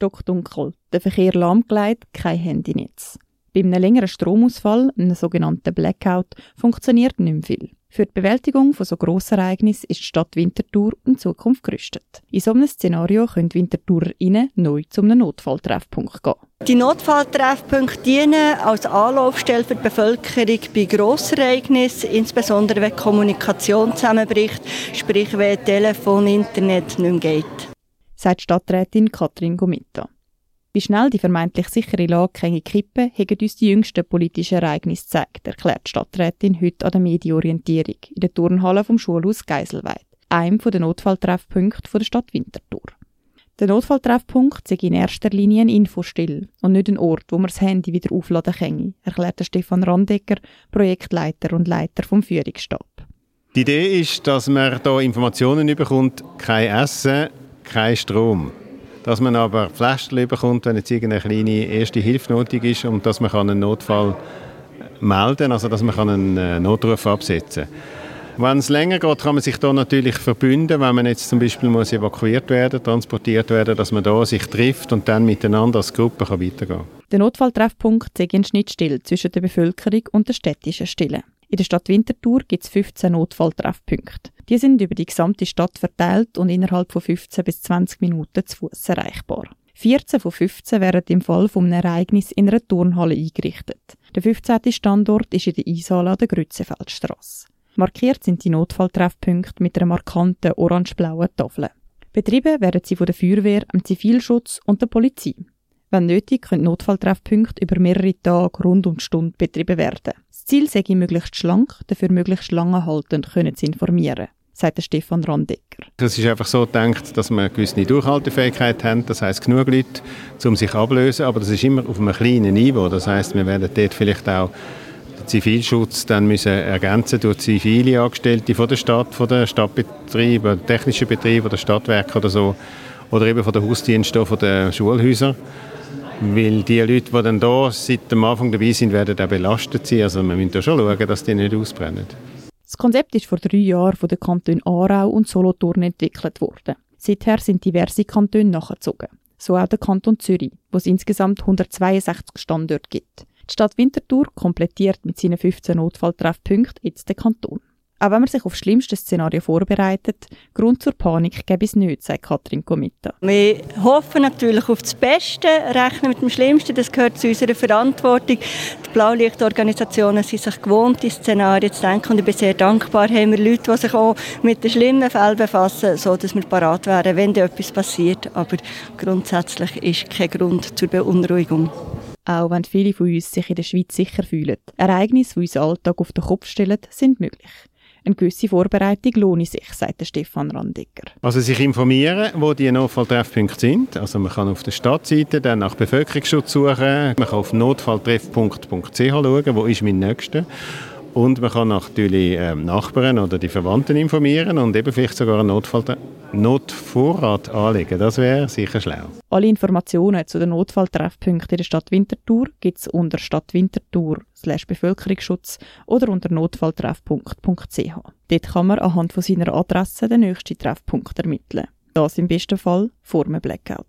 stockdunkel, der Verkehr lahmgelegt, kein Handynetz. Bei einem längeren Stromausfall, einem sogenannten Blackout, funktioniert nicht mehr viel. Für die Bewältigung von so Grossereignissen ist die Stadt Winterthur in Zukunft gerüstet. In so einem Szenario können WinterthurerInnen neu zum Notfalltreffpunkt gehen. Die Notfalltreffpunkte dienen als Anlaufstelle für die Bevölkerung bei Grossereignissen, insbesondere wenn die Kommunikation zusammenbricht, sprich wenn Telefon, Internet nicht mehr geht. Sagt Stadträtin Katrin Gomita. Wie schnell die vermeintlich sichere Lage kann kippen, haben uns die jüngsten politischen Ereignisse gezeigt, erklärt die Stadträtin heute an der Medienorientierung in der Turnhalle vom Schulhaus Geiselweid, einem der Notfalltreffpunkte der Stadt Winterthur. Der Notfalltreffpunkt ist in erster Linie ein Infostill und nicht ein Ort, wo man das Handy wieder aufladen kann, erklärt Stefan Randecker, Projektleiter und Leiter vom Führungsstab. Die Idee ist, dass man hier Informationen bekommt, kein Essen, kein Strom dass man aber Fläschchen bekommt, wenn jetzt irgendeine kleine erste Hilfe nötig ist und dass man einen Notfall melden kann, also dass man einen äh, Notruf absetzen kann. Wenn es länger geht, kann man sich da natürlich verbünden, wenn man jetzt zum Beispiel muss evakuiert werden, transportiert werden, dass man da sich trifft und dann miteinander als Gruppe kann weitergehen kann. Der Notfalltreffpunkt ist ein Schnittstelle zwischen der Bevölkerung und der städtischen Stille. In der Stadt Winterthur gibt es 15 Notfalltreffpunkte. Die sind über die gesamte Stadt verteilt und innerhalb von 15 bis 20 Minuten zu Fuß erreichbar. 14 von 15 werden im Fall von einem Ereignis in einer Turnhalle eingerichtet. Der 15. Standort ist in der Eishalle an der Grützefeldstrasse. Markiert sind die Notfalltreffpunkte mit einer markanten orange-blauen Tafel. Betrieben werden sie von der Feuerwehr, dem Zivilschutz und der Polizei. Wenn nötig, können Notfalltreffpunkte über mehrere Tage rund um die Stunde betrieben werden. Das Ziel sei möglichst schlank, dafür möglichst lange haltend können zu informieren sagt Stefan Randecker. Es ist einfach so gedacht, dass wir eine gewisse Durchhaltefähigkeit haben, das heißt genug Leute, um sich ablösen, aber das ist immer auf einem kleinen Niveau. Das heißt, wir werden dort vielleicht auch den Zivilschutz dann müssen ergänzen durch zivile Angestellte von der Stadt, von der Stadtbetriebe, technischen Betriebe oder Stadtwerke oder so, oder eben von den Hausdiensten, von den Schulhäusern. Weil die Leute, die dann da seit dem Anfang dabei sind, werden auch belastet sein. Also wir müssen da schon schauen, dass die nicht ausbrennen. Das Konzept ist vor drei Jahren von den Kantonen Aarau und Solothurn entwickelt worden. Seither sind diverse Kantone nachgezogen. So auch der Kanton Zürich, wo es insgesamt 162 Standorte gibt. Die Stadt Winterthur komplettiert mit seinen 15 Notfalltreffpunkten jetzt den Kanton. Auch wenn man sich auf das schlimmste Szenario vorbereitet, Grund zur Panik gäbe es nicht, sagt Katrin Komita. Wir hoffen natürlich auf das Beste, rechnen mit dem Schlimmsten, das gehört zu unserer Verantwortung. Die Blaulichtorganisationen sind sich gewohnt, die Szenarien zu denken und ich bin sehr dankbar, haben wir Leute, die sich auch mit den schlimmen Fällen befassen, sodass wir parat wären, wenn da etwas passiert. Aber grundsätzlich ist kein Grund zur Beunruhigung auch wenn viele von uns sich in der Schweiz sicher fühlen. Ereignisse, die unseren Alltag auf den Kopf stellen, sind möglich. Eine gewisse Vorbereitung lohnt sich, sagt Stefan Randiger. Also sich informieren, wo die Notfalltreffpunkte sind. Also man kann auf der Stadtseite dann nach Bevölkerungsschutz suchen. Man kann auf notfalltreffpunkt.ch schauen, wo ist mein nächster. Und man kann natürlich ähm, Nachbarn oder die Verwandten informieren und eben vielleicht sogar einen Notfall, Notvorrat anlegen. Das wäre sicher schlau. Alle Informationen zu den Notfalltreffpunkten in der Stadt Winterthur gibt es unter Stadtwinterthur Bevölkerungsschutz oder unter notfalltreffpunkt.ch. Dort kann man anhand von seiner Adresse den nächsten Treffpunkt ermitteln. Das im besten Fall vor einem Blackout.